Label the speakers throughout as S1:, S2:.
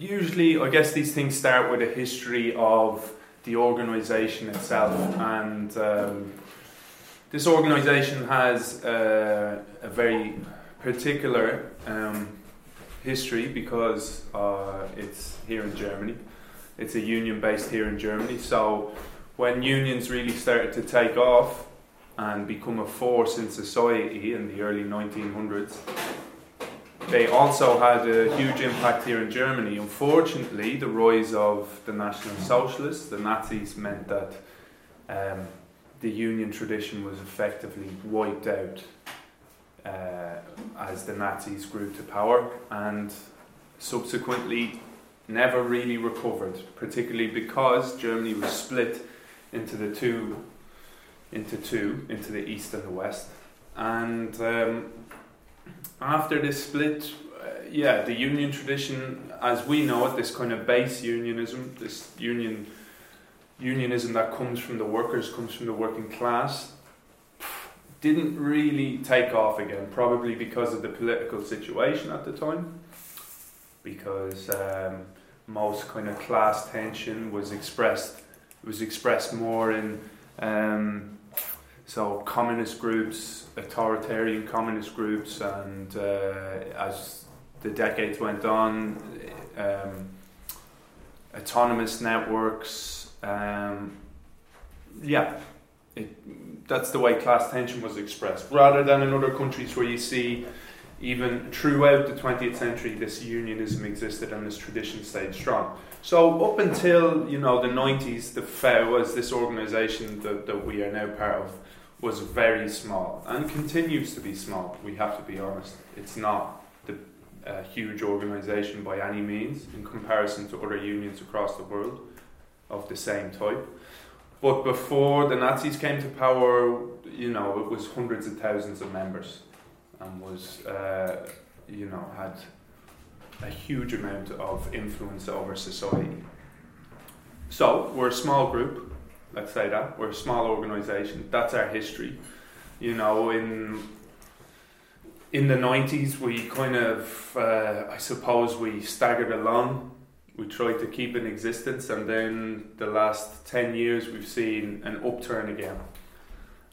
S1: usually, I guess these things start with a history of the organisation itself, and um, this organisation has uh, a very particular um, history because uh, it's here in Germany. It's a union based here in Germany. So when unions really started to take off and become a force in society in the early 1900s, they also had a huge impact here in Germany. Unfortunately, the rise of the National Socialists, the Nazis, meant that um, the union tradition was effectively wiped out uh, as the Nazis grew to power and subsequently never really recovered, particularly because Germany was split into the two, into two, into the east and the west. And um, after this split, uh, yeah, the union tradition, as we know it, this kind of base unionism, this union unionism that comes from the workers, comes from the working class, didn't really take off again, probably because of the political situation at the time, because um, most kind of class tension was expressed was expressed more in um, so communist groups, authoritarian communist groups, and uh, as the decades went on, um, autonomous networks. Um, yeah, it, that's the way class tension was expressed, rather than in other countries where you see even throughout the 20th century this unionism existed and this tradition stayed strong. So up until you know the 90s, the FAU was this organisation that, that we are now part of was very small and continues to be small. We have to be honest. It's not the uh, huge organisation by any means in comparison to other unions across the world of the same type. But before the Nazis came to power, you know, it was hundreds of thousands of members and was, uh, you know, had a huge amount of influence over society. So we're a small group, let's say that. We're a small organisation. That's our history. You know, in in the nineties, we kind of, uh, I suppose, we staggered along we tried to keep in existence, and then the last 10 years we've seen an upturn again.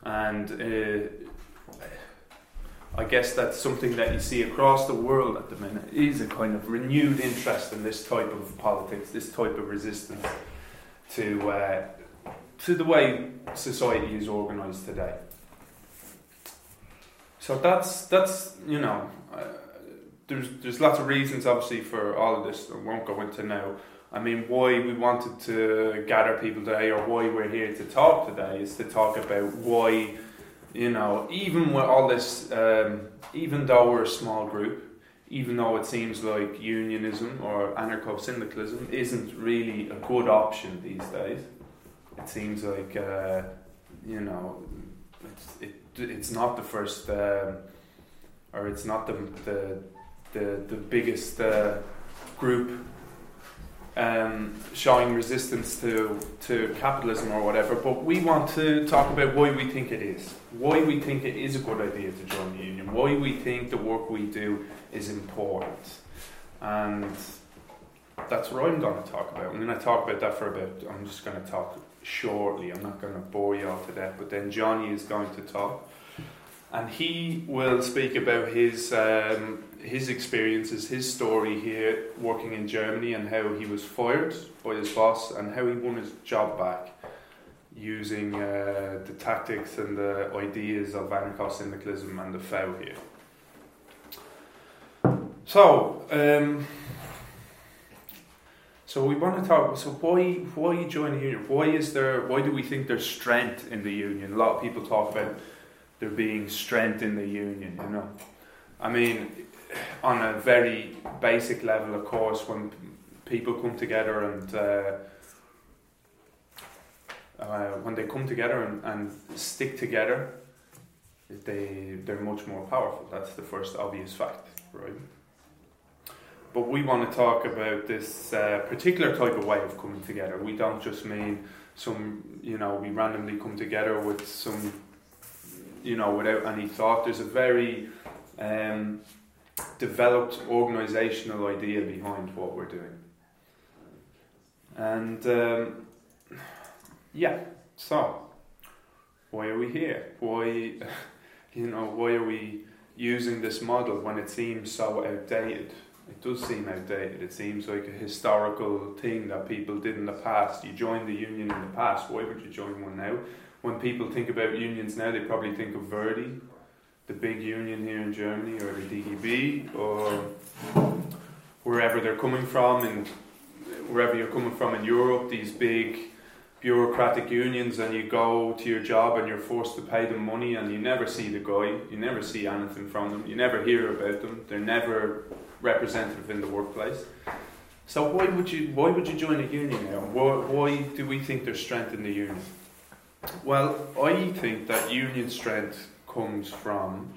S1: And uh, I guess that's something that you see across the world at the minute is a kind of renewed interest in this type of politics, this type of resistance to uh, to the way society is organised today. So that's that's you know. Uh, there's there's lots of reasons obviously for all of this I won't go into now. I mean why we wanted to gather people today or why we're here to talk today is to talk about why you know even with all this um, even though we're a small group even though it seems like unionism or anarcho-syndicalism isn't really a good option these days it seems like uh, you know it's, it, it's not the first um, or it's not the, the the the biggest uh, group um, showing resistance to to capitalism or whatever. But we want to talk about why we think it is, why we think it is a good idea to join the union, why we think the work we do is important, and that's what I'm going to talk about. I'm going to talk about that for a bit. I'm just going to talk shortly. I'm not going to bore you all to death. But then Johnny is going to talk and he will speak about his um, his experiences, his story here working in Germany, and how he was fired by his boss, and how he won his job back using uh, the tactics and the ideas of anarcho-syndicalism and the FAU here. So, um, so we want to talk. So why why join the union? Why is there? Why do we think there's strength in the union? A lot of people talk about there being strength in the union, you know. I mean, on a very basic level, of course, when people come together and uh, uh, when they come together and, and stick together, they they're much more powerful. That's the first obvious fact, right? But we want to talk about this uh, particular type of way of coming together. We don't just mean some, you know, we randomly come together with some you know, without any thought. There's a very um, developed organisational idea behind what we're doing. And um, yeah, so why are we here? Why, you know, why are we using this model when it seems so outdated? It does seem outdated. It seems like a historical thing that people did in the past. You joined the union in the past. Why would you join one now? When people think about unions now, they probably think of Verdi, the big union here in Germany, or the DGB, or wherever they're coming from, and wherever you're coming from in Europe, these big bureaucratic unions, and you go to your job and you're forced to pay them money, and you never see the guy, you never see anything from them, you never hear about them, they're never representative in the workplace. So why would you why would you join a union now? Why, why do we think there's strength in the union? Well, I think that union strength comes from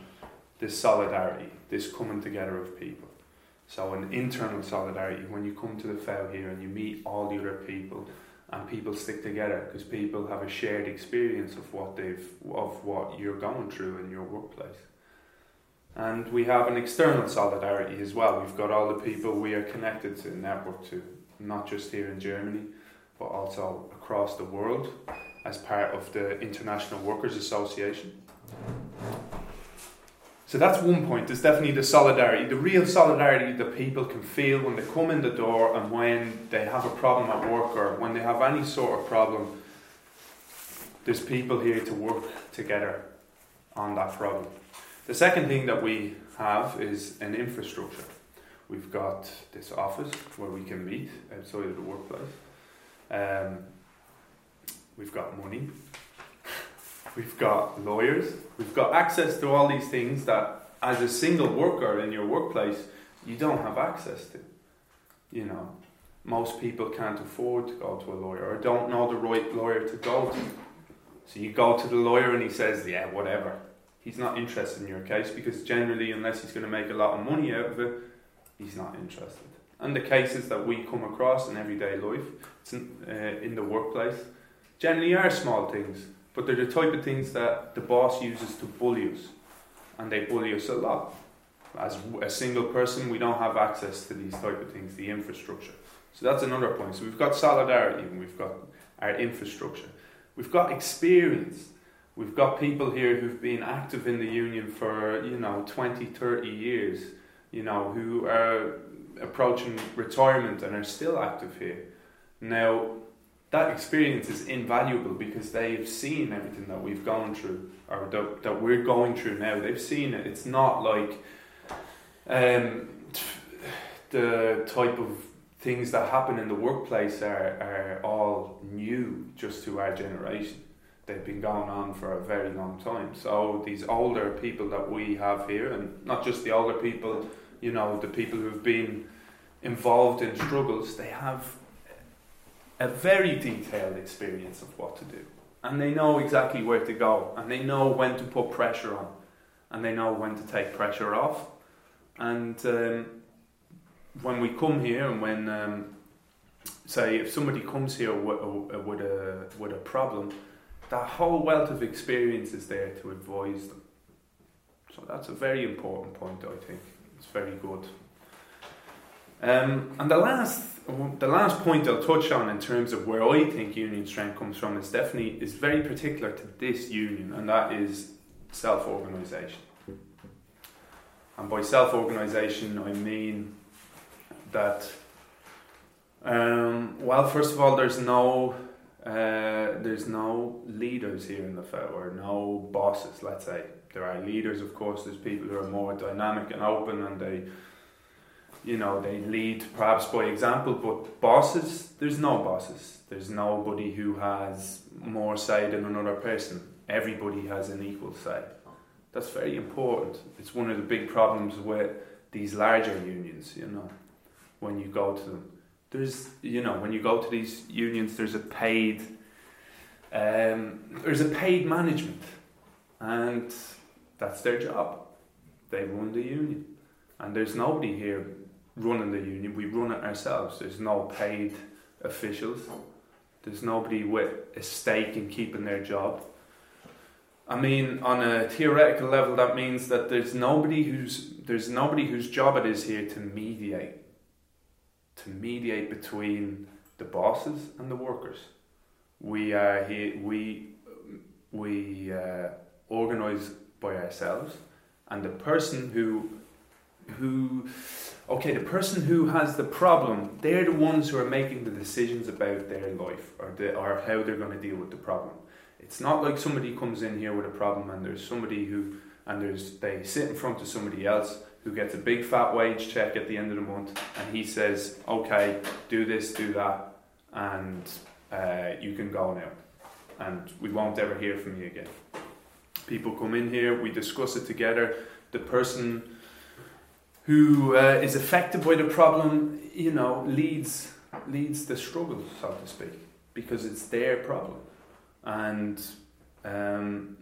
S1: this solidarity, this coming together of people. So an internal solidarity when you come to the FAU here and you meet all the other people and people stick together because people have a shared experience of what they've of what you're going through in your workplace. And we have an external solidarity as well. We've got all the people we are connected to, network to, not just here in Germany, but also across the world as part of the International Workers Association. So that's one point. There's definitely the solidarity, the real solidarity that people can feel when they come in the door and when they have a problem at work or when they have any sort of problem. There's people here to work together on that problem. The second thing that we have is an infrastructure. We've got this office where we can meet outside of the workplace. Um, we've got money. We've got lawyers. We've got access to all these things that, as a single worker in your workplace, you don't have access to. You know, most people can't afford to go to a lawyer or don't know the right lawyer to go to. So you go to the lawyer and he says, "Yeah, whatever." he's not interested in your case because generally, unless he's going to make a lot of money out of it, he's not interested. And the cases that we come across in everyday life, in, uh, in the workplace, generally are small things, but they're the type of things that the boss uses to bully us, and they bully us a lot. As a single person, we don't have access to these type of things, the infrastructure. So that's another point. So we've got solidarity, and we've got our infrastructure. We've got experience We've got people here who've been active in the union for, you know, 20, 30 years, you know, who are approaching retirement and are still active here. Now, that experience is invaluable because they've seen everything that we've gone through or that, that we're going through now. They've seen it. It's not like um, the type of things that happen in the workplace are, are all new just to our generation they've been going on for a very long time. So these older people that we have here, and not just the older people, you know, the people who've been involved in struggles, they have a very detailed experience of what to do. And they know exactly where to go, and they know when to put pressure on, and they know when to take pressure off. And um, when we come here, and when, um, say, if somebody comes here with, with, a, with a problem, that whole wealth of experience is there to advise them. So that's a very important point, I think. It's very good. Um, and the last, the last point I'll touch on in terms of where I think union strength comes from is definitely is very particular to this union, and that is self-organisation. And by self-organisation, I mean that. Um, well, first of all, there's no uh, there's no leaders here in the FAU, or no bosses, let's say. There are leaders, of course, there's people who are more dynamic and open and they, you know, they lead perhaps by example, but bosses, there's no bosses. There's nobody who has more say than another person. Everybody has an equal say. That's very important. It's one of the big problems with these larger unions, you know, when you go to them there's you know when you go to these unions there's a paid um, there's a paid management and that's their job they run the union and there's nobody here running the union we run it ourselves there's no paid officials there's nobody with a stake in keeping their job I mean, on a theoretical level, that means that there's nobody who's there's nobody whose job it is here to mediate to mediate between the bosses and the workers. We are here. We we uh, organize by ourselves, and the person who who okay the person who has the problem they're the ones who are making the decisions about their life or the, or how they're going to deal with the problem. It's not like somebody comes in here with a problem and there's somebody who and there's they sit in front of somebody else who gets a big fat wage check at the end of the month and he says okay do this do that and uh, you can go now and we won't ever hear from you again. People come in here we discuss it together. The person who uh, is affected by the problem, you know, leads leads the struggle, so to speak, because it's their problem, and um,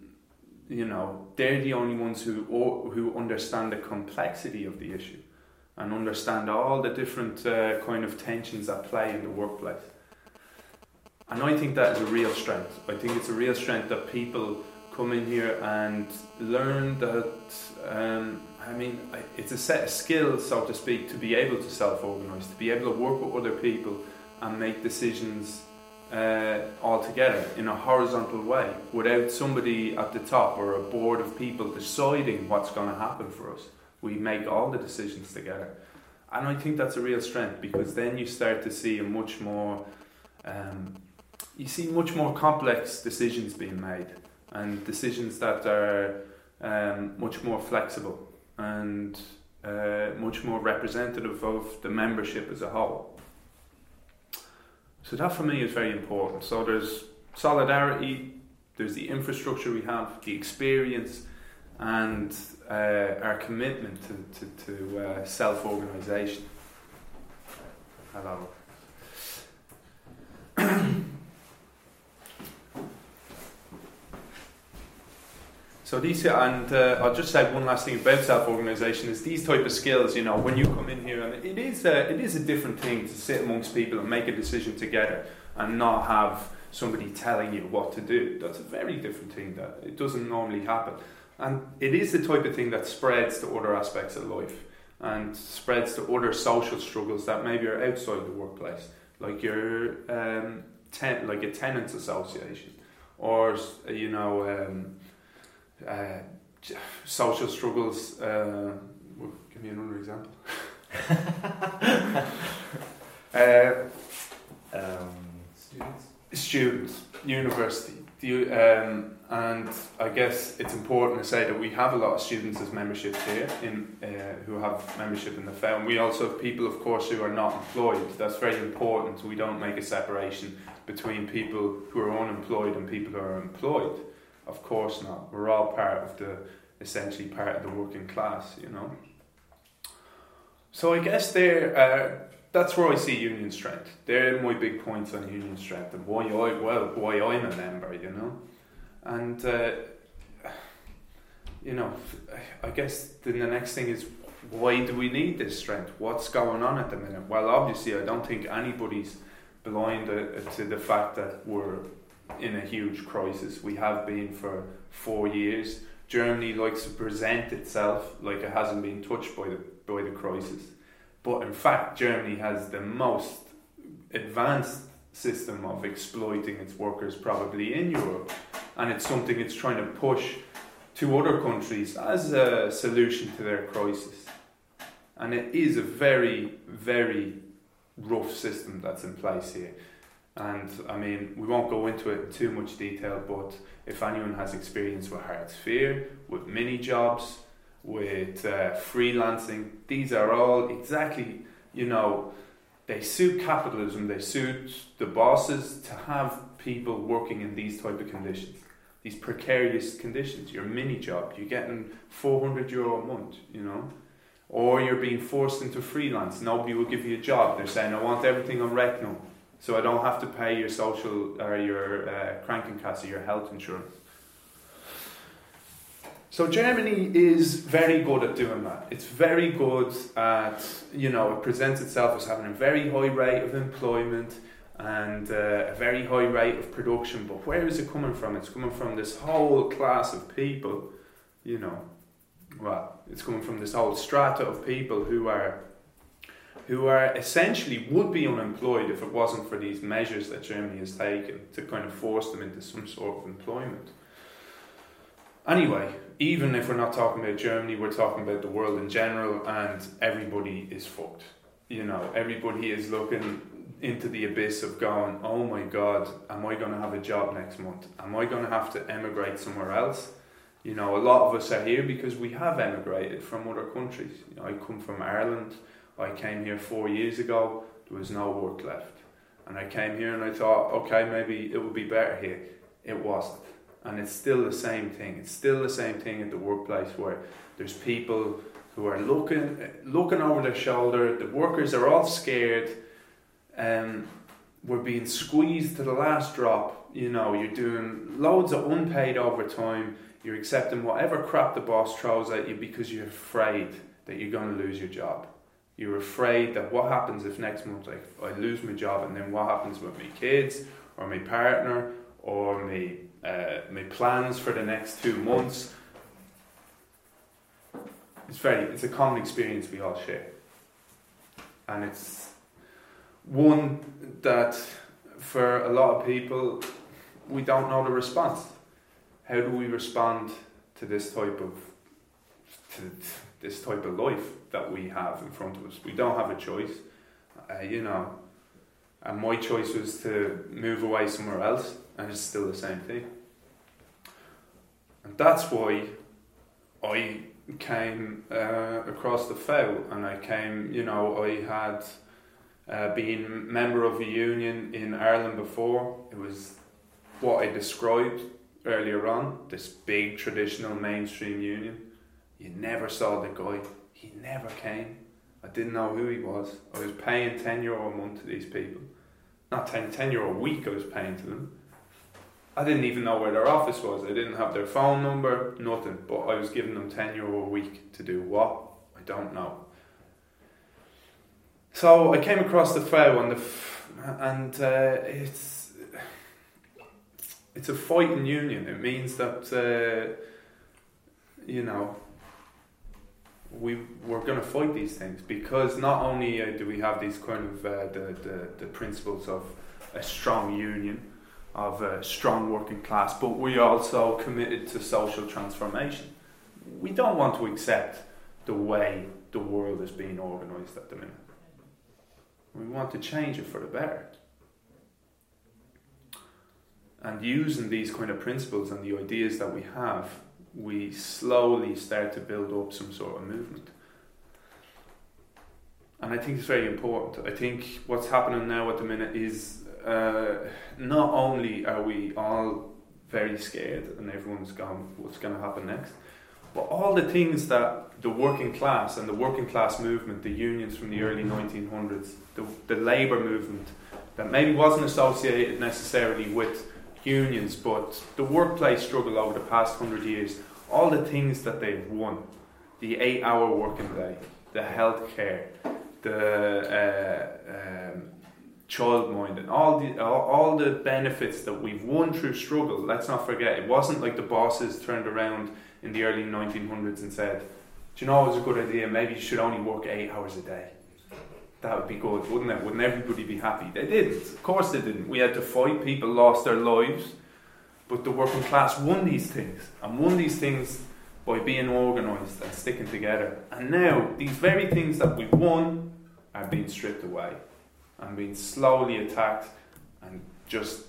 S1: you know they're the only ones who who understand the complexity of the issue and understand all the different uh, kind of tensions that play in the workplace. And I think that is a real strength. I think it's a real strength that people come in here and learn that um, I mean, it's a set of skills, so to speak, to be able to self organise, to be able to work with other people and make decisions uh, all together in a horizontal way without somebody at the top or a board of people deciding what's going to happen for us. We make all the decisions together. And I think that's a real strength because then you start to see a much more, um, you see much more complex decisions being made and decisions that are um, much more flexible and uh, much more representative of the membership as a whole. So that for me is very important. So there's solidarity, there's the infrastructure we have, the experience, and uh, our commitment to, to, to uh, self organisation. Hello. So these, and uh, I'll just say one last thing about self-organisation is these type of skills. You know, when you come in here, and it is a, it is a different thing to sit amongst people and make a decision together and not have somebody telling you what to do. That's a very different thing. That it doesn't normally happen, and it is the type of thing that spreads to other aspects of life and spreads to other social struggles that maybe are outside the workplace, like your um, ten, like a tenants association, or you know. Um, uh, social struggles. Uh, well, give me another example. uh, um, students. Students, university. You, um, and I guess it's important to say that we have a lot of students as memberships here in uh, who have membership in the FAU. We also have people, of course, who are not employed. That's very important. We don't make a separation between people who are unemployed and people who are employed. Of course not. We're all part of the, essentially part of the working class, you know. So I guess there, uh, that's where I see union strength. They're my big points on union strength and why I, well, why I'm a member, you know. And, uh, you know, I guess then the next thing is why do we need this strength? What's going on at the minute? Well, obviously, I don't think anybody's blind uh, to the fact that we're in a huge crisis. We have been for four years. Germany likes to present itself like it hasn't been touched by the by the crisis, but in fact, Germany has the most advanced system of exploiting its workers probably in Europe, and it's something it's trying to push to other countries as a solution to their crisis. And it is a very, very rough system that's in place here. And I mean, we won't go into it in too much detail, but if anyone has experience with Hartz IV, with mini jobs, with uh, freelancing, these are all exactly, you know, they suit capitalism, they suit the bosses to have people working in these type of conditions, these precarious conditions. Your mini job, you're getting 400 euro a month, you know, or you're being forced into freelance. Nobody will give you a job. They're saying, I want everything on Rechnung so I don't have to pay your social or your uh, Krankenkasse, your health insurance. So Germany is very good at doing that. It's very good at, you know, it presents itself as having a very high rate of employment and uh, a very high rate of production. But where is it coming from? It's coming from this whole class of people, you know, well, it's coming from this whole strata of people who are who are essentially would be unemployed if it wasn't for these measures that Germany has taken to kind of force them into some sort of employment. Anyway, even if we're not talking about Germany, we're talking about the world in general, and everybody is fucked. You know, everybody is looking into the abyss of going, oh my god, am I going to have a job next month? Am I going to have to emigrate somewhere else? You know, a lot of us are here because we have emigrated from other countries. You know, I come from Ireland. I came here four years ago. There was no work left, and I came here and I thought, okay, maybe it would be better here. It wasn't, and it's still the same thing. It's still the same thing at the workplace where there's people who are looking looking over their shoulder. The workers are all scared and we're being squeezed to the last drop. You know, you're doing loads of unpaid overtime. You're accepting whatever crap the boss throws at you because you're afraid that you're going to lose your job. You're afraid that what happens if next month like, I lose my job and then what happens with my kids or my partner or my, uh, my plans for the next two months. It's very, it's a common experience we all share. And it's one that for a lot of people we don't know the response. How do we respond to this type of to this type of life that we have in front of us? We don't have a choice, uh, you know. And my choice was to move away somewhere else, and it's still the same thing. And that's why I came uh, across the FAU, and I came, you know, I had uh, being member of a union in Ireland before, it was what I described earlier on this big traditional mainstream union. You never saw the guy, he never came. I didn't know who he was. I was paying 10 euro a month to these people. Not 10, 10 euro a week I was paying to them. I didn't even know where their office was. I didn't have their phone number, nothing. But I was giving them 10 euro a week to do what? I don't know. So I came across the FAU and the f- and uh, it's it's a fighting union. It means that uh, you know we we're going to fight these things because not only uh, do we have these kind of uh, the, the the principles of a strong union of a strong working class, but we are also committed to social transformation. We don't want to accept the way the world is being organised at the minute. We want to change it for the better. And using these kind of principles and the ideas that we have, we slowly start to build up some sort of movement. And I think it's very important. I think what's happening now at the minute is uh, not only are we all very scared and everyone's gone, what's going to happen next, but all the things that the working class and the working class movement, the unions from the early 1900s, the, the labour movement, that maybe wasn't associated necessarily with unions, but the workplace struggle over the past hundred years, all the things that they've won the eight hour working day, the healthcare, the uh, um, child minding, all the all, all the benefits that we've won through struggle. Let's not forget, it wasn't like the bosses turned around in the early 1900s and said, Do you know it was a good idea? Maybe you should only work eight hours a day. That would be good, wouldn't it? Wouldn't everybody be happy? They didn't. Of course they didn't. We had to fight, people lost their lives. But the working class won these things and won these things by being organised and sticking together. And now, these very things that we won are being stripped away and being slowly attacked and just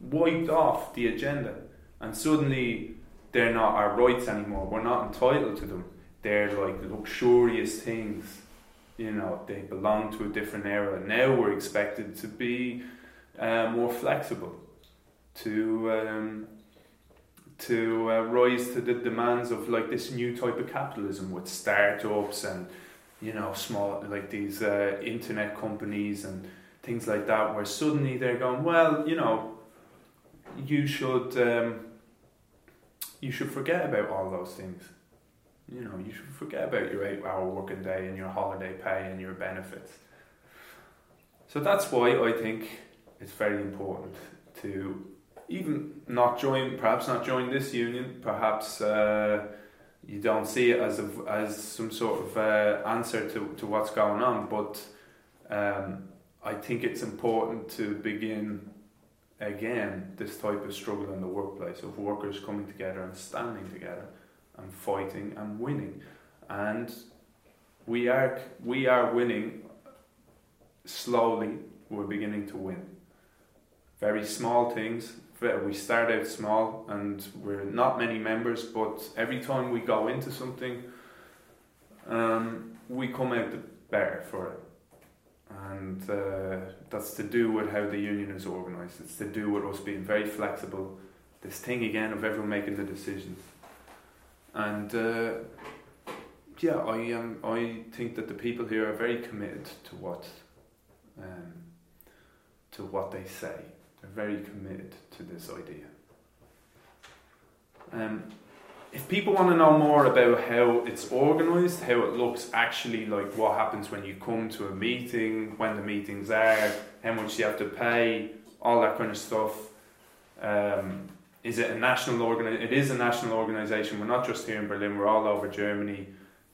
S1: wiped off the agenda. And suddenly, they're not our rights anymore. We're not entitled to them. They're like luxurious things. You know, they belong to a different era. Now we're expected to be uh, more flexible, to um, to uh, rise to the demands of like this new type of capitalism with startups and you know small like these uh, internet companies and things like that. Where suddenly they're going, well, you know, you should. Um, you should forget about all those things. You know, you should forget about your eight hour working day and your holiday pay and your benefits. So that's why I think it's very important to even not join, perhaps not join this union, perhaps uh, you don't see it as, a, as some sort of uh, answer to, to what's going on, but Um, I think it's important to begin again this type of struggle in the workplace of workers coming together and standing together and fighting and winning. And we are we are winning slowly. We're beginning to win. Very small things. We start out small, and we're not many members. But every time we go into something, um, we come out better for it and uh, that's to do with how the union is organised. It's to do with us being very flexible. This thing again of everyone making the decisions, and uh, yeah, I um, I think that the people here are very committed to what um, to what they say. They're very committed to this idea. Um, if people want to know more about how it's organised, how it looks actually like what happens when you come to a meeting, when the meetings are, how much you have to pay, all that kind of stuff. Um, is it a national organi- It is a national organisation. We're not just here in Berlin. We're all over Germany.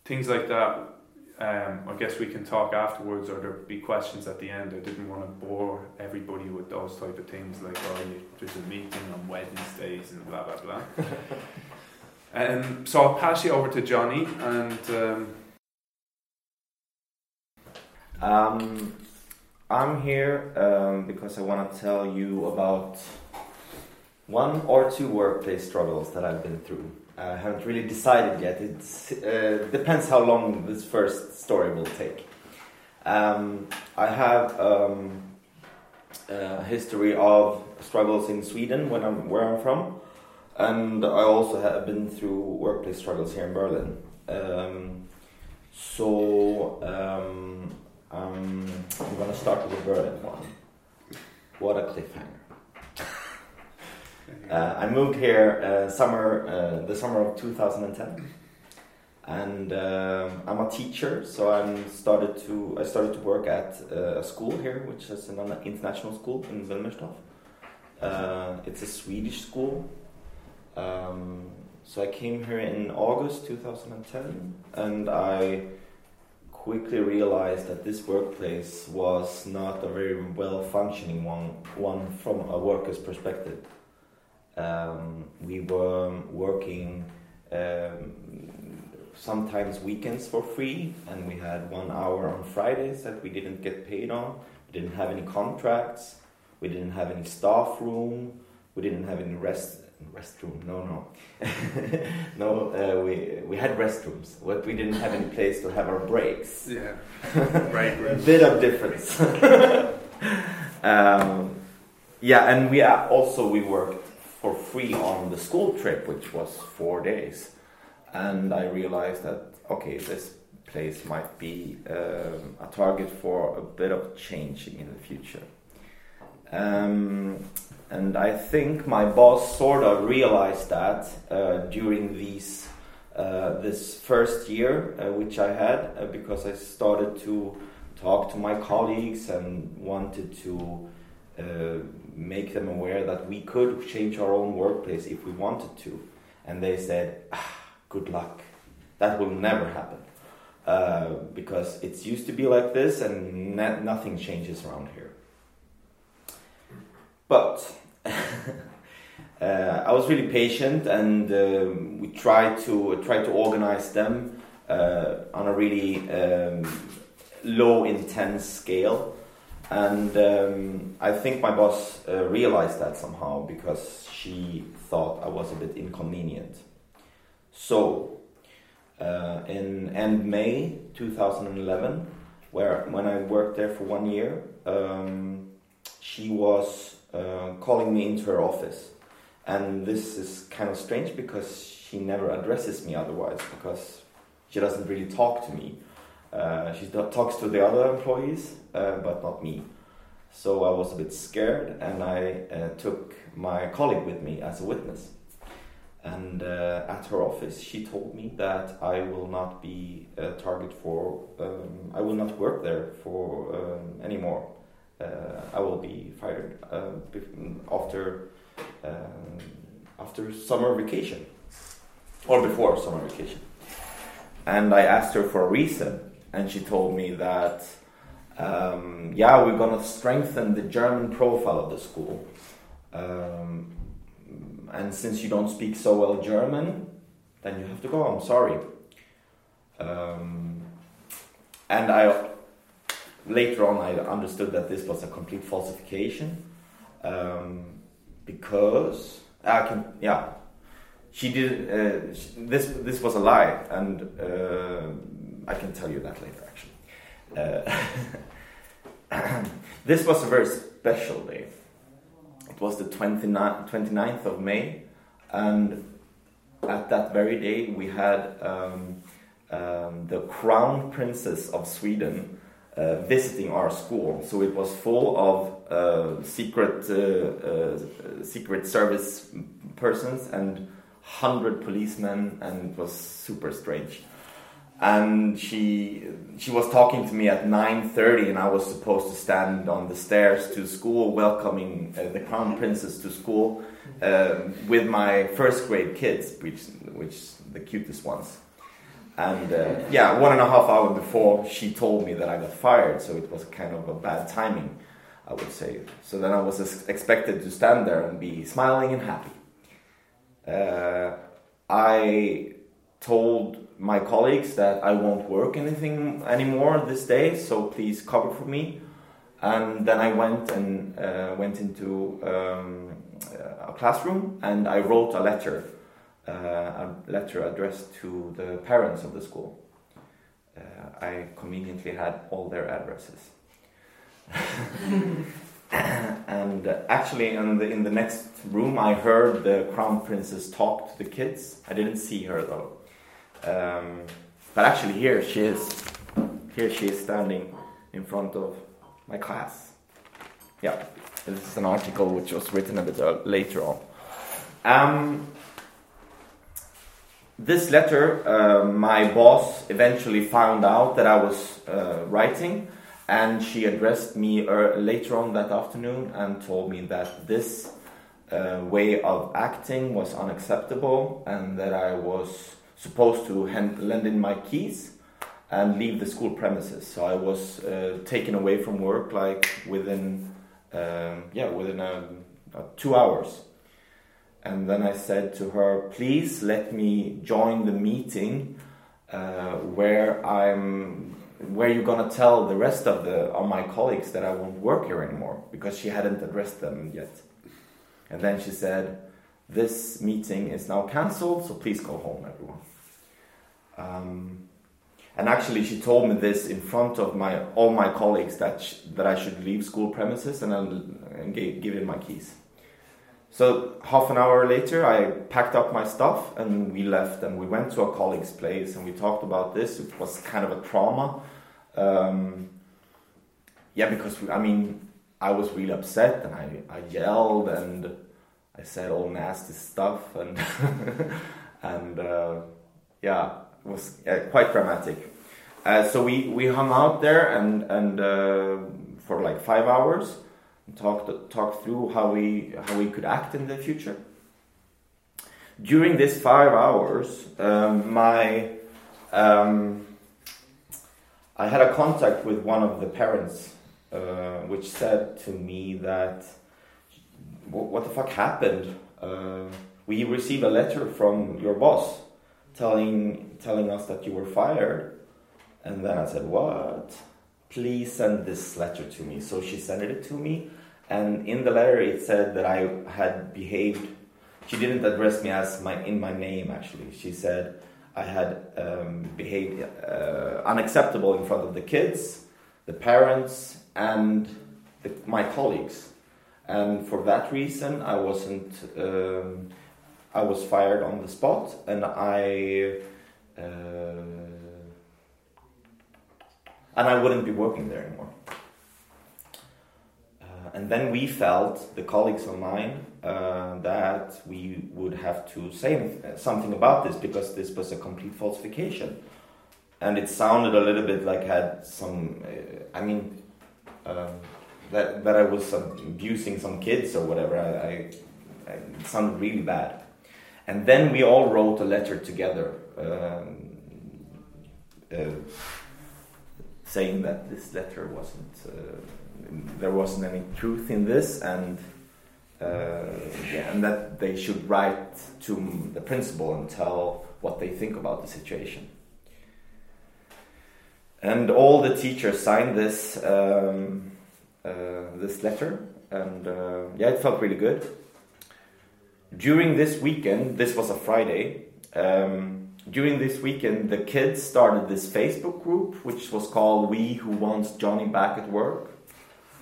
S1: Things like that. Um, I guess we can talk afterwards, or there'll be questions at the end. I didn't want to bore everybody with those type of things, like oh, you, there's a meeting on Wednesdays and blah blah blah. Um, so I'll pass you over to Johnny and. Um...
S2: Um, I'm here um, because I want to tell you about one or two workplace struggles that I've been through. I haven't really decided yet. It uh, depends how long this first story will take. Um, I have um, a history of struggles in Sweden when I'm where I'm from, and I also have been through workplace struggles here in Berlin. Um, so um, I'm gonna start with the Berlin one. What a cliffhanger! Uh, I moved here uh, summer, uh, the summer of 2010, and um, I'm a teacher. So I started to I started to work at uh, a school here, which is an international school in Wilmersdorf. Uh, it's a Swedish school um, so I came here in August 2010, and I quickly realized that this workplace was not a very well functioning one, one from a worker's perspective. Um, we were working um, sometimes weekends for free, and we had one hour on Fridays that we didn't get paid on. We didn't have any contracts. We didn't have any staff room. We didn't have any rest restroom. No, no, no. Uh, we we had restrooms, but we didn't have any place to have our breaks.
S1: Yeah, right.
S2: A bit of difference. um, yeah, and we also we worked for free on the school trip, which was four days, and I realized that okay, this place might be um, a target for a bit of changing in the future. Um, and I think my boss sort of realized that uh, during these uh, this first year, uh, which I had, uh, because I started to talk to my colleagues and wanted to uh, make them aware that we could change our own workplace if we wanted to. And they said, ah, "Good luck. That will never happen." Uh, because it's used to be like this and nothing changes around here. But uh, I was really patient, and um, we tried to try to organize them uh, on a really um, low intense scale. And um, I think my boss uh, realized that somehow because she thought I was a bit inconvenient. So, uh, in end May 2011, where when I worked there for one year, um, she was uh, calling me into her office. And this is kind of strange because she never addresses me otherwise, because she doesn't really talk to me. Uh, she talks to the other employees, uh, but not me. So I was a bit scared, and I uh, took my colleague with me as a witness. And uh, at her office, she told me that I will not be a target for, um, I will not work there for um, anymore uh, I will be fired after um, after summer vacation or before summer vacation. And I asked her for a reason, and she told me that um, yeah, we're gonna strengthen the German profile of the school. Um, and since you don't speak so well German, then you have to go. I'm sorry. Um, and I later on I understood that this was a complete falsification um, because I can yeah she did uh, she, this this was a lie and uh, I can tell you that later actually. Uh, this was a very special day. It was the 29th, 29th of May, and at that very day we had um, um, the Crown Princess of Sweden uh, visiting our school. So it was full of uh, secret uh, uh secret service persons and hundred policemen, and it was super strange. And she she was talking to me at nine thirty, and I was supposed to stand on the stairs to school, welcoming uh, the crown princess to school uh, with my first grade kids, which which the cutest ones. And uh, yeah, one and a half hour before she told me that I got fired, so it was kind of a bad timing, I would say. So then I was expected to stand there and be smiling and happy. Uh, I told my colleagues that I won't work anything anymore this day, so please cover for me. And then I went and uh, went into um, a classroom and I wrote a letter uh, a letter addressed to the parents of the school. Uh, I conveniently had all their addresses. and actually, in the, in the next room, I heard the crown princess talk to the kids. I didn't see her though. Um, but actually, here she is. Here she is standing in front of my class. Yeah, this is an article which was written a bit later on. Um, this letter, uh, my boss eventually found out that I was uh, writing, and she addressed me er, later on that afternoon and told me that this uh, way of acting was unacceptable and that I was supposed to hand, lend in my keys and leave the school premises. So I was uh, taken away from work like within, um, yeah, within a, a two hours. And then I said to her, please let me join the meeting uh, where I'm where you're gonna tell the rest of the of my colleagues that I won't work here anymore because she hadn't addressed them yet. And then she said, "This meeting is now cancelled, so please go home, everyone." Um, and actually, she told me this in front of my all my colleagues that sh- that I should leave school premises and, and give in my keys. So half an hour later, I packed up my stuff and we left and we went to a colleague's place and we talked about this. It was kind of a trauma. Um, yeah, because I mean, I was really upset and I, I yelled and I said all nasty stuff and and uh, yeah, it was quite dramatic. Uh, so we, we hung out there and and uh, for like five hours talk talk through how we how we could act in the future. During these five hours, um, my um, I had a contact with one of the parents, uh, which said to me that what the fuck happened? Uh, we received a letter from your boss telling telling us that you were fired, and then I said what? please send this letter to me. So she sent it to me, and in the letter it said that I had behaved. She didn't address me as my in my name actually. She said I had um, behaved uh, unacceptable in front of the kids, the parents, and the, my colleagues, and for that reason I wasn't. Um, I was fired on the spot, and I. Uh, and I wouldn't be working there anymore. Uh, and then we felt, the colleagues of mine, uh, that we would have to say something about this because this was a complete falsification. And it sounded a little bit like had some, uh, I mean, um, that, that I was abusing some kids or whatever. I, I, I, it sounded really bad. And then we all wrote a letter together. Um, uh, saying that this letter wasn't uh, there wasn't any truth in this, and uh, yeah, and that they should write to the principal and tell what they think about the situation. And all the teachers signed this um, this letter, and uh, yeah, it felt really good. During this weekend, this was a Friday. Um, during this weekend, the kids started this Facebook group, which was called "We Who Want Johnny Back at Work."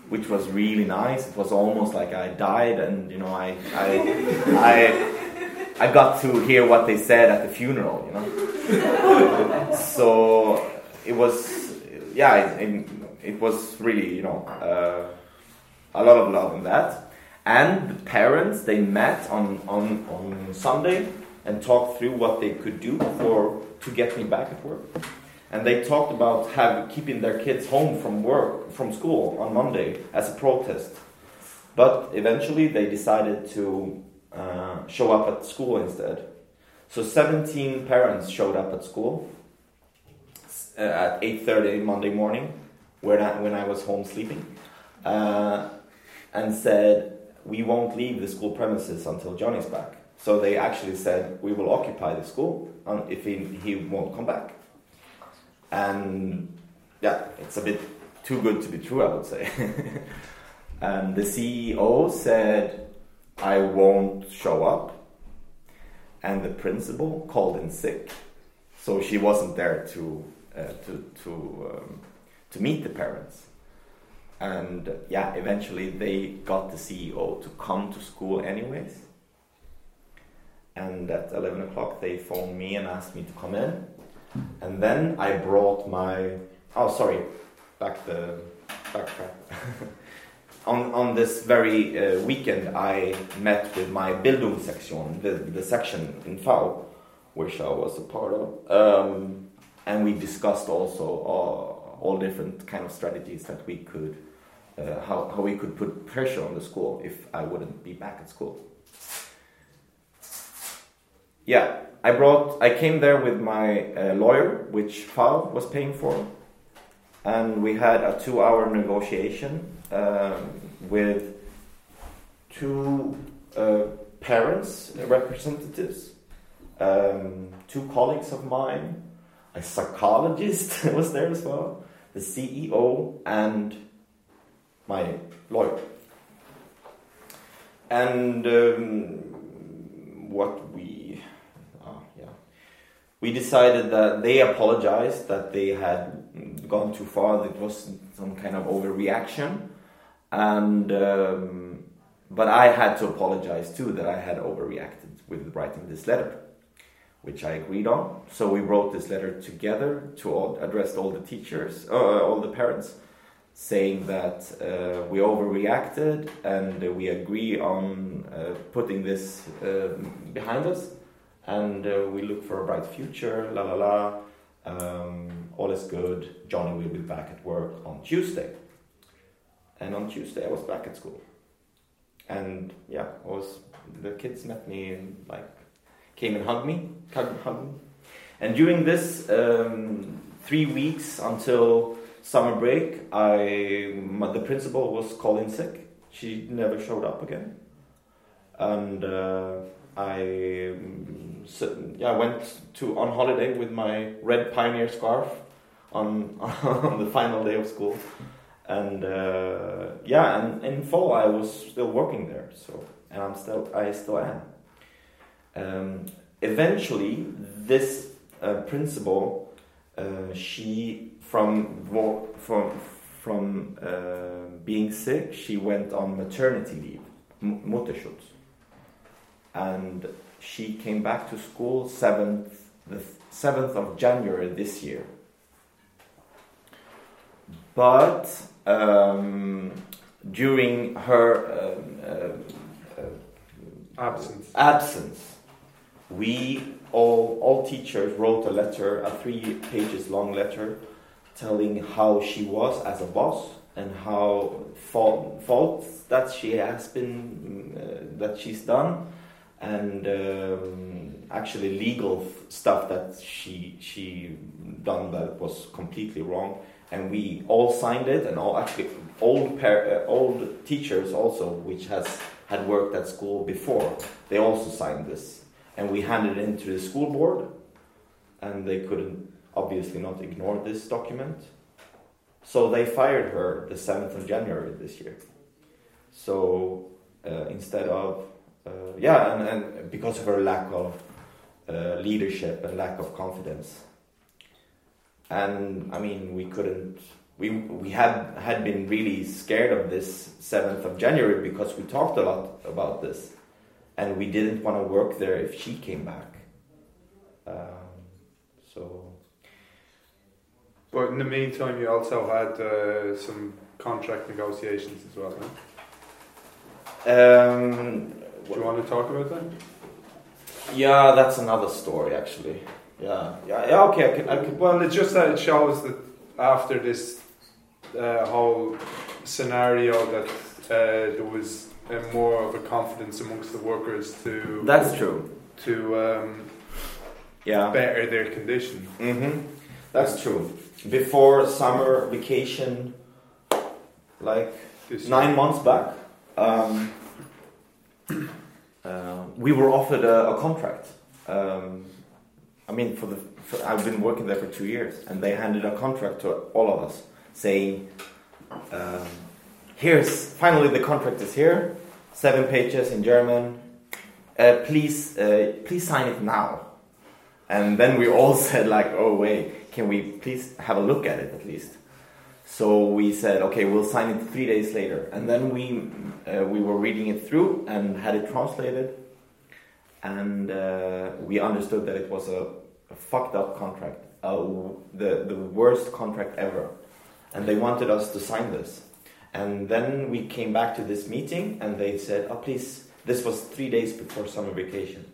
S2: which was really nice. It was almost like I died, and you know, I I I, I got to hear what they said at the funeral. You know, so it was yeah, it, it was really you know uh, a lot of love in that. And the parents they met on on on Sunday and talked through what they could do for to get me back at work and they talked about have, keeping their kids home from work, from school on Monday as a protest. But eventually they decided to uh, show up at school instead. So 17 parents showed up at school uh, at 8.30 Monday morning when I, when I was home sleeping uh, and said, we won't leave the school premises until Johnny's back. So they actually said, we will occupy the school if he, he won't come back and yeah, it's a bit too good to be true, I would say. and the CEO said, I won't show up. And the principal called in sick, so she wasn't there to uh, to to um, to meet the parents. And uh, yeah, eventually they got the CEO to come to school anyways. And at eleven o'clock, they phoned me and asked me to come in and then I brought my oh sorry, back the backtrack. on on this very uh, weekend, I met with my Bildungssektion, the the section in FAU, which I was a part of, um, and we discussed also all, all different kind of strategies that we could. Uh, how, how we could put pressure on the school if I wouldn't be back at school. Yeah, I brought, I came there with my uh, lawyer, which FAU was paying for, and we had a two-hour negotiation um, with two uh, parents, representatives, um, two colleagues of mine, a psychologist was there as well, the CEO, and my lawyer. And um, what we yeah, we decided that they apologized that they had gone too far. It was some kind of overreaction, and um, but I had to apologize too that I had overreacted with writing this letter, which I agreed on. So we wrote this letter together to all, address all the teachers, uh, all the parents, saying that uh, we overreacted and we agree on uh, putting this uh, behind us and uh, we look for a bright future. La la la. Um, all is good. Johnny will be back at work on Tuesday. And on Tuesday, I was back at school. And yeah, I was the kids met me like came and hugged me, hugged, me. And during this um, three weeks until summer break, I my, the principal was calling sick. She never showed up again, and uh, I so, yeah, I went to on holiday with my red pioneer scarf on on the final day of school, and uh, yeah, and in fall I was still working there. So and I'm still I still am. Um, eventually, this uh, principal, uh, she from from from uh, being sick, she went on maternity leave, Mutterschutz, and she came back to school 7th, the 7th of January this year. But um, during her um, uh,
S1: uh, absence.
S2: absence, we all, all teachers wrote a letter, a three pages long letter, telling how she was as a boss and how fault, faults that she has been uh, that she's done and um, actually legal stuff that she she done that was completely wrong. And we all signed it, and all actually old par- uh, old teachers also, which has had worked at school before, they also signed this, and we handed it into the school board, and they couldn't obviously not ignore this document, so they fired her the seventh of January this year. So uh, instead of uh, yeah, and, and because of her lack of uh, leadership and lack of confidence. And I mean, we couldn't. We we had had been really scared of this seventh of January because we talked a lot about this, and we didn't want to work there if she came back. Um, so.
S1: But in the meantime, you also had uh, some contract negotiations as well.
S2: Um,
S1: Do you want to talk about that?
S2: Yeah, that's another story actually. Yeah, yeah, yeah. Okay, I can, I can,
S1: Well, it's just that it shows that after this uh, whole scenario, that uh, there was uh, more of a confidence amongst the workers to
S2: That's true.
S1: to um,
S2: Yeah.
S1: better their condition.
S2: Mm-hmm. That's true. Before summer vacation, like
S1: This
S2: nine months back, um, uh, we were offered a, a contract. Um, I mean, for the for, I've been working there for two years, and they handed a contract to all of us, saying, um, "Here's finally the contract is here, seven pages in German. Uh, please, uh, please sign it now." And then we all said, "Like, oh wait, can we please have a look at it at least?" So we said, okay, we'll sign it three days later. And then we, uh, we were reading it through and had it translated. And uh, we understood that it was a, a fucked up contract, the, the worst contract ever. And they wanted us to sign this. And then we came back to this meeting and they said, oh, please, this was three days before summer vacation.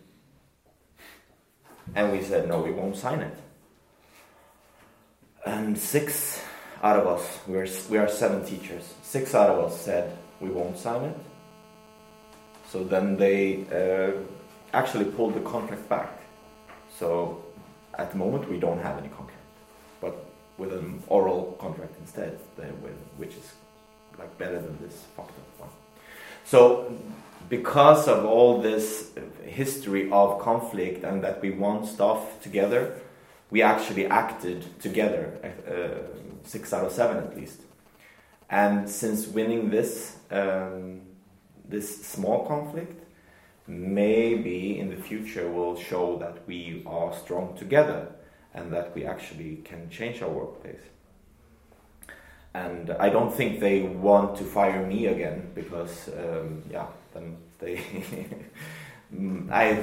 S2: And we said, no, we won't sign it. And six out of us, we are, we are seven teachers, six out of us said we won't sign it. So then they uh, actually pulled the contract back. So at the moment we don't have any contract, but with an oral contract instead, which is like better than this fucked up one. So because of all this history of conflict and that we want stuff together, we actually acted together. Uh, six out of seven at least. And since winning this um, this small conflict, maybe in the future will show that we are strong together and that we actually can change our workplace. And I don't think they want to fire me again because, um, yeah, then they, I,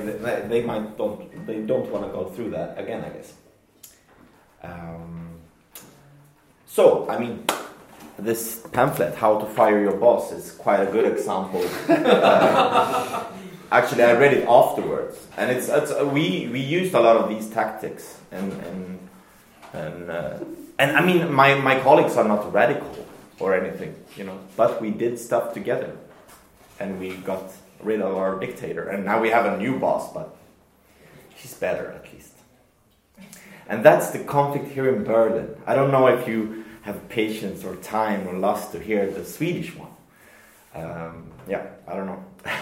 S2: they might don't they don't want to go through that again. I guess. Um, so, I mean, this pamphlet, How to Fire Your Boss, is quite a good example. uh, actually, I read it afterwards, and it's, it's uh, we we used a lot of these tactics, and and and, uh, and I mean, my my colleagues are not radical or anything, you know, but we did stuff together, and we got rid of our dictator, and now we have a new boss, but he's better at least. And that's the conflict here in Berlin. I don't know if you have patience or time or lust to hear the Swedish one. Um, yeah, I don't know.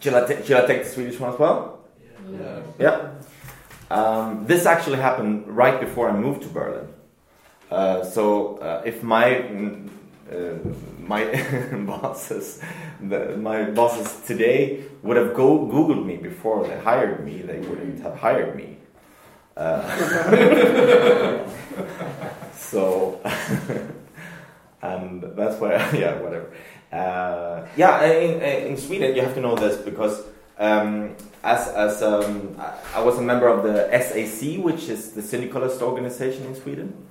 S2: should, I t- should I take the Swedish one as well?
S1: Yeah.
S2: Yeah. Um, this actually happened right before I moved to Berlin. Uh, so uh, if my uh, my bosses, the, my bosses today would have go googled me before they hired me, they wouldn't have hired me. Uh, so, and that's why, yeah, whatever. Uh, yeah, in, in, Sweden, you have to know this because um, as, as um, I was a member of the SAC, which is the syndicalist organization in Sweden.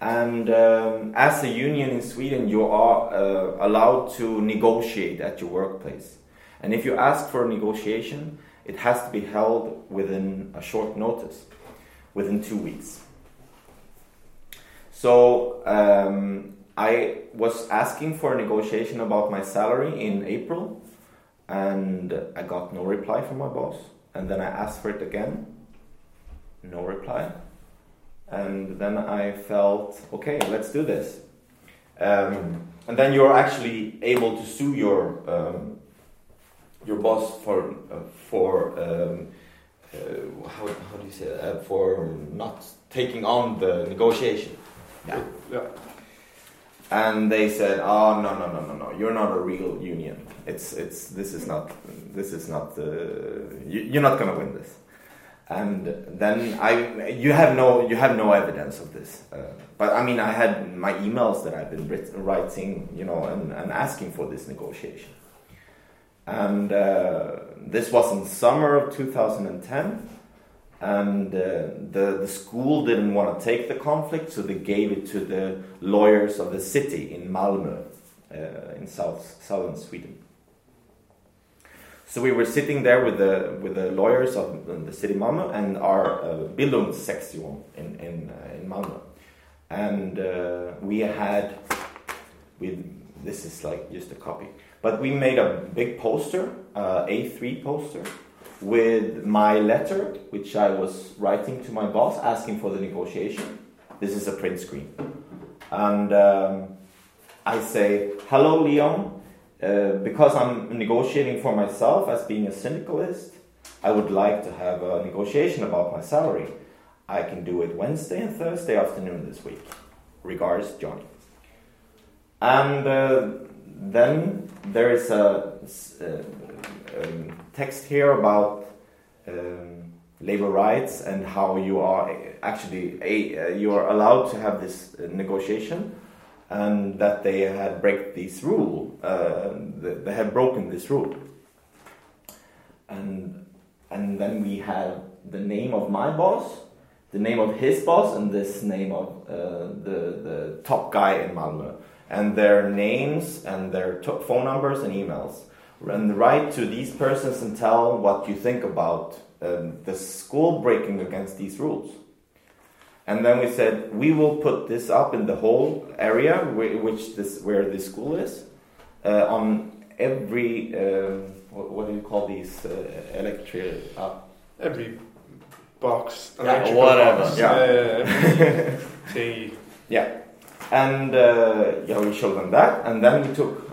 S2: And um, as a union in Sweden, you are uh, allowed to negotiate at your workplace. And if you ask for a negotiation, it has to be held within a short notice within two weeks. So um, I was asking for a negotiation about my salary in April, and I got no reply from my boss. And then I asked for it again, no reply. and then I felt, okay, let's do this. Um, and then you're actually able to sue your um, your boss for uh, for um, uh, how, how do you say uh, for not taking on the negotiation.
S1: Yeah. yeah.
S2: And they said, "Oh no no no no no! You're not a real union. It's it's this is not this is not the you, you're not gonna win this." And then I you have no you have no evidence of this. Uh, but I mean I had my emails that I've been writing you know and, and asking for this negotiation. And uh, this was in summer of 2010 and uh, the, the school didn't want to take the conflict, so they gave it to the lawyers of the city in Malmö, uh, in south southern Sweden. So we were sitting there with the with the lawyers of the city Malmö and our uh, Bildungssektion in in uh, in Malmö, and uh, we had we this is like just a copy, but we made a big poster, uh, A3 poster with my letter, which I was writing to my boss asking for the negotiation. This is a print screen. And um, I say, Hello, Leon. Uh, because I'm negotiating for myself as being a syndicalist, I would like to have a negotiation about my salary. I can do it Wednesday and Thursday afternoon this week. Regards, Johnny. And uh, then there is a, a, a um, text here about um, labor rights and how you are actually a, uh, you are allowed to have this uh, negotiation and that they had break this rule uh, they have broken this rule. And and then we have the name of my boss the name of his boss and this name of uh, the the top guy in Malmö. And their names and their phone numbers and emails and write to these persons and tell what you think about um, the school breaking against these rules. And then we said we will put this up in the whole area which this where this school is uh, on every uh, what, what, do you call these uh, electric uh,
S1: every box
S2: yeah, whatever
S1: box. yeah
S2: yeah. yeah and uh, yeah we showed them that and then we took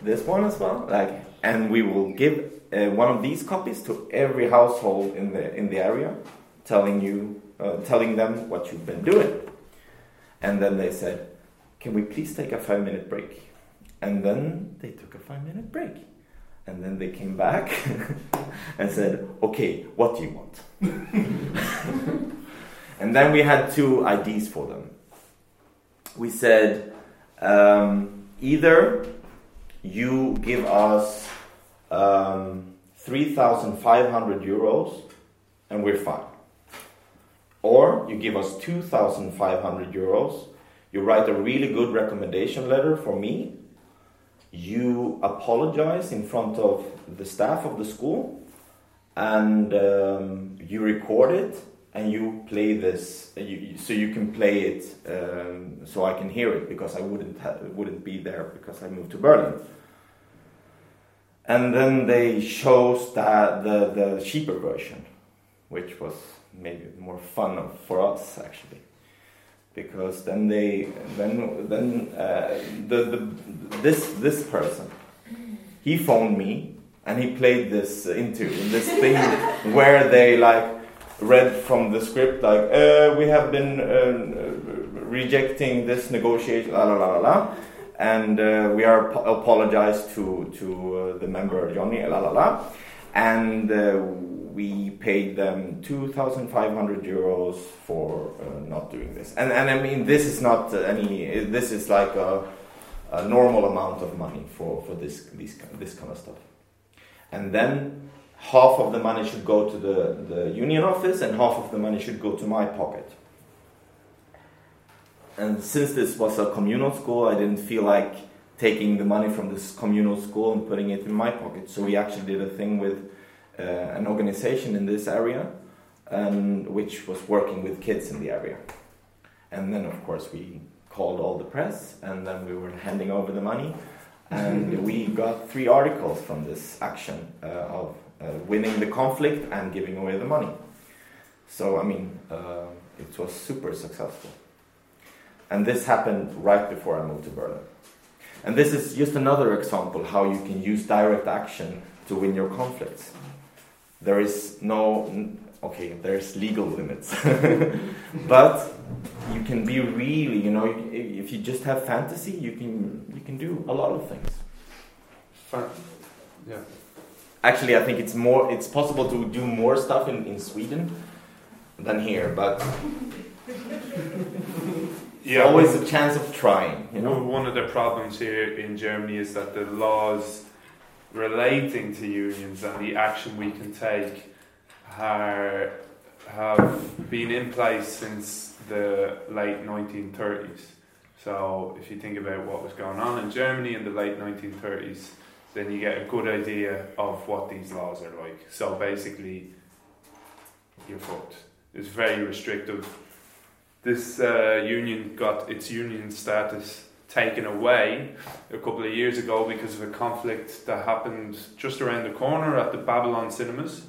S2: this one as well like and we will give uh, one of these copies to every household in the in the area, telling you, uh, telling them what you've been doing. And then they said, "Can we please take a five minute break?" And then they took a five minute break, and then they came back and said, "Okay, what do you want?" and then we had two IDs for them. We said, um, either you give us um, 3,500 euros and we're fine. Or you give us 2,500 euros, you write a really good recommendation letter for me, you apologize in front of the staff of the school, and um, you record it and you play this you, so you can play it um, so I can hear it because I wouldn't wouldn't be there because I moved to Berlin and then they chose that the the cheaper version, which was maybe more fun for us actually, because then they then then uh, the, the this this person he phoned me and he played this into this thing where they like read from the script like uh, we have been uh, rejecting this negotiation la la la la and uh, we are apologized to to uh, the member Johnny la la la, and uh, we paid them two thousand five hundred euros for uh, not doing this. And and I mean this is not any. This is like a, a normal amount of money for for this this this kind of stuff. And then half of the money should go to the the union office, and half of the money should go to my pocket and since this was a communal school, I didn't feel like taking the money from this communal school and putting it in my pocket. So we actually did a thing with uh, an organization in this area, um, which was working with kids in the area. And then, of course, we called all the press, and then we were handing over the money, and we got three articles from this action uh, of uh, winning the conflict and giving away the money. So, I mean uh, It was super successful. And this happened right before I moved to Berlin. And this is just another example how you can use direct action to win your conflicts. There is no, okay, there's legal limits, but you can be really, you know, if you just have fantasy, you can you can do a lot of things.
S1: yeah.
S2: Actually, I think it's more. It's possible to do more stuff in, in Sweden than here, but yeah, always a chance of trying. You know,
S1: one of the problems here in Germany is that the laws relating to unions and the action we can take are, have been in place since the late 1930s. So, if you think about what was going on in Germany in the late 1930s, then you get a good idea of what these laws are like. So, basically, you're fucked. It's very restrictive. This uh, union got its union status taken away a couple of years ago because of a conflict that happened just around the corner at the Babylon Cinemas,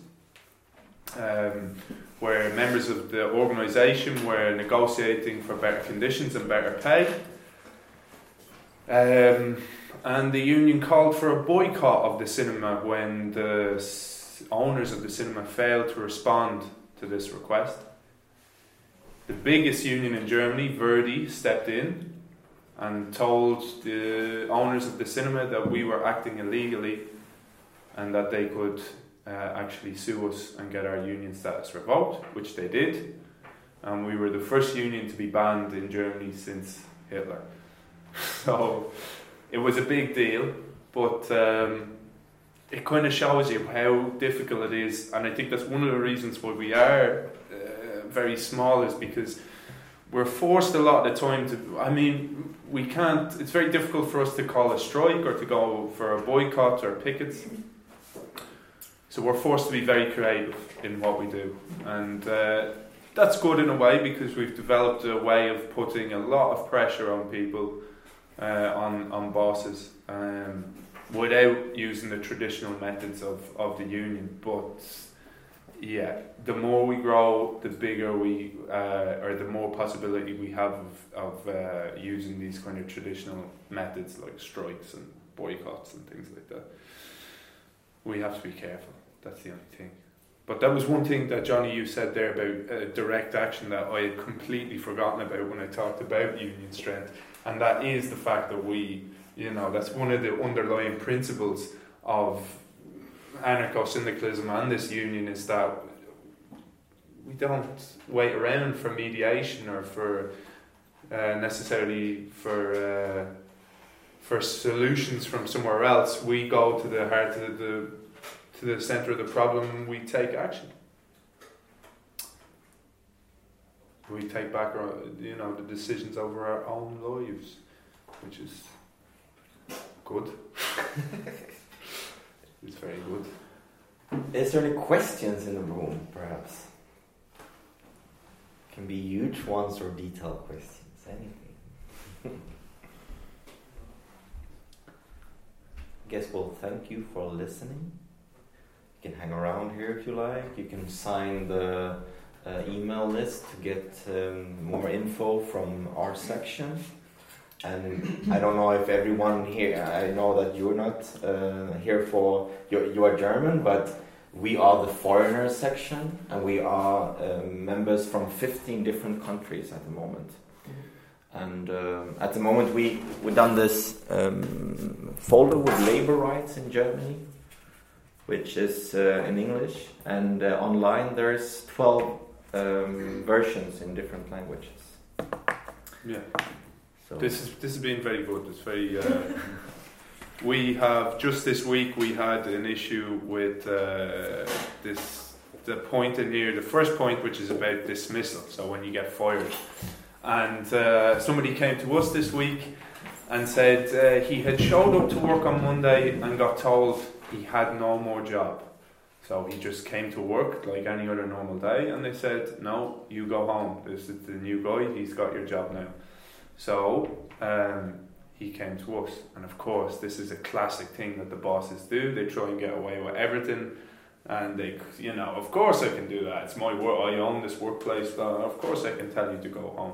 S1: um, where members of the organisation were negotiating for better conditions and better pay. Um, and the union called for a boycott of the cinema when the owners of the cinema failed to respond to this request. The biggest union in Germany, Verdi, stepped in and told the owners of the cinema that we were acting illegally and that they could uh, actually sue us and get our union status revoked, which they did. And we were the first union to be banned in Germany since Hitler. so it was a big deal, but um, it kind of shows you how difficult it is. And I think that's one of the reasons why we are uh, very small, is because we're forced a lot of the time to. I mean, we can't. It's very difficult for us to call a strike or to go for a boycott or pickets. So we're forced to be very creative in what we do, and uh, that's good in a way because we've developed a way of putting a lot of pressure on people, uh, on on bosses, um, without using the traditional methods of, of the union. But yeah, the more we grow, the bigger we, uh, or the more possibility we have of, of uh, using these kind of traditional methods like strikes and boycotts and things like that. We have to be careful. That's the only thing. But that was one thing that Johnny you said there about uh, direct action that I had completely forgotten about when I talked about union strength, and that is the fact that we, you know, that's one of the underlying principles of anarcho-syndicalism and this union is that we don't wait around for mediation or for uh, necessarily for uh, for solutions from somewhere else. We go to the heart of the to the center of the problem. We take action. We take back our you know the decisions over our own lives, which is good. It's very good.
S2: Is there any questions in the room, perhaps? Can be huge ones or detailed questions, anything. Guess we'll thank you for listening. You can hang around here if you like. You can sign the uh, email list to get um, more info from our section. And I don't know if everyone here, I know that you're not uh, here for, you you are German, but we are the foreigners section and we are uh, members from 15 different countries at the moment. And um, at the moment, we we done this um, folder with labor rights in Germany, which is uh, in English, and uh, online there's 12 um, versions in different languages.
S1: Yeah. So this is this has been very good. It's very. Uh, we have just this week we had an issue with uh, this the point in here, the first point, which is about dismissal. So when you get fired, and uh, somebody came to us this week and said uh, he had showed up to work on Monday and got told he had no more job. So he just came to work like any other normal day, and they said, "No, you go home. This is the new guy. He's got your job now." So um, he came to us, and of course, this is a classic thing that the bosses do. They try and get away with everything. And they, you know, of course I can do that. It's my work. I own this workplace. Blah, of course I can tell you to go home.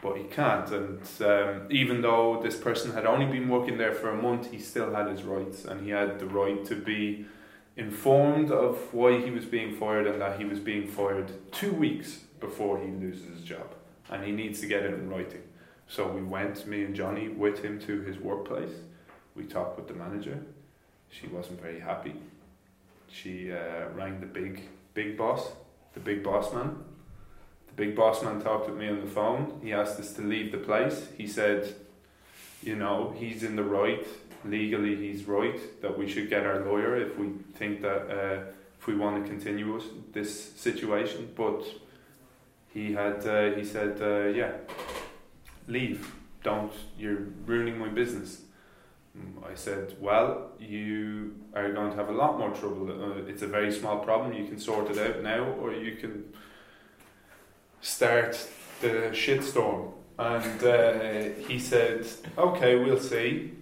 S1: But he can't. And um, even though this person had only been working there for a month, he still had his rights, and he had the right to be informed of why he was being fired and that he was being fired two weeks before he loses his job, and he needs to get it in writing. So we went, me and Johnny, with him to his workplace. We talked with the manager. She wasn't very happy. She uh, rang the big, big boss, the big boss man. The big boss man talked with me on the phone. He asked us to leave the place. He said, you know, he's in the right. Legally, he's right that we should get our lawyer if we think that uh, if we want to continue this situation. But he had, uh, he said, uh, yeah, leave. Don't, you're ruining my business. I said, well, you are going to have a lot more trouble. Uh, it's a very small problem. You can sort it out now, or you can start the shitstorm. And uh, he said, okay, we'll see.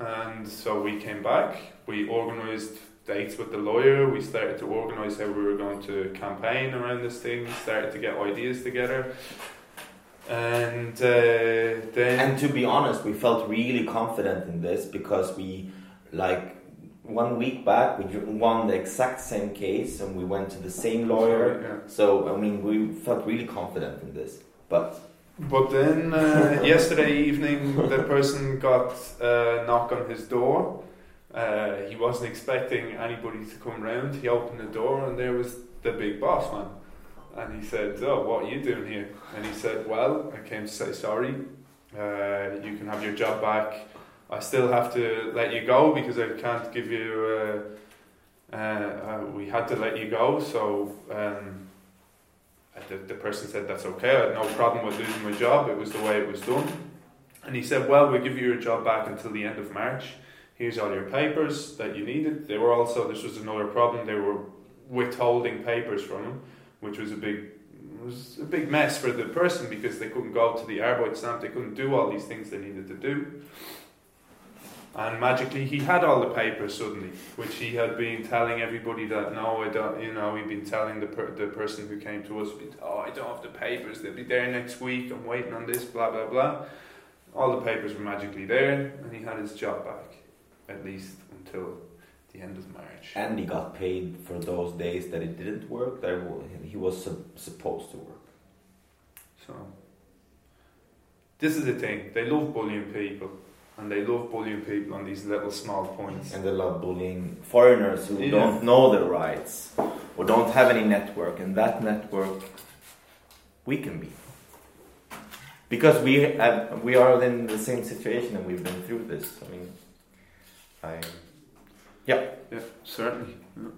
S1: And so we came back. We organised dates with the lawyer. We started to organise how we were going to campaign around this thing. Started to get ideas together and uh, then
S2: and to be honest we felt really confident in this because we like one week back we won the exact same case and we went to the same lawyer
S1: Sorry, yeah.
S2: so i mean we felt really confident in this but
S1: but then uh, yesterday evening the person got a knock on his door uh, he wasn't expecting anybody to come round he opened the door and there was the big boss man and he said, "Oh, what are you doing here?" And he said, "Well, I came to say sorry. Uh, you can have your job back. I still have to let you go because I can't give you. Uh, uh, we had to let you go, so." Um, the, the person said that's okay. I had no problem with losing my job. It was the way it was done. And he said, "Well, we'll give you your job back until the end of March. Here's all your papers that you needed." They were also this was another problem. They were withholding papers from him which was a big was a big mess for the person because they couldn't go to the Arbeitsamt, they couldn't do all these things they needed to do. And magically, he had all the papers suddenly, which he had been telling everybody that no, I don't. You know, he'd been telling the per- the person who came to us, oh, I don't have the papers. They'll be there next week. I'm waiting on this. Blah blah blah. All the papers were magically there, and he had his job back, at least until the end of March.
S2: And he got paid for those days that it didn't work, that he was supposed to work.
S1: So, this is the thing. They love bullying people. And they love bullying people on these little small points.
S2: And they love bullying foreigners who yeah. don't know their rights or don't have any network. And that network, we can be. Because we have, we are in the same situation and we've been through this. I mean, I
S1: yeah. Yeah, certainly. Yeah.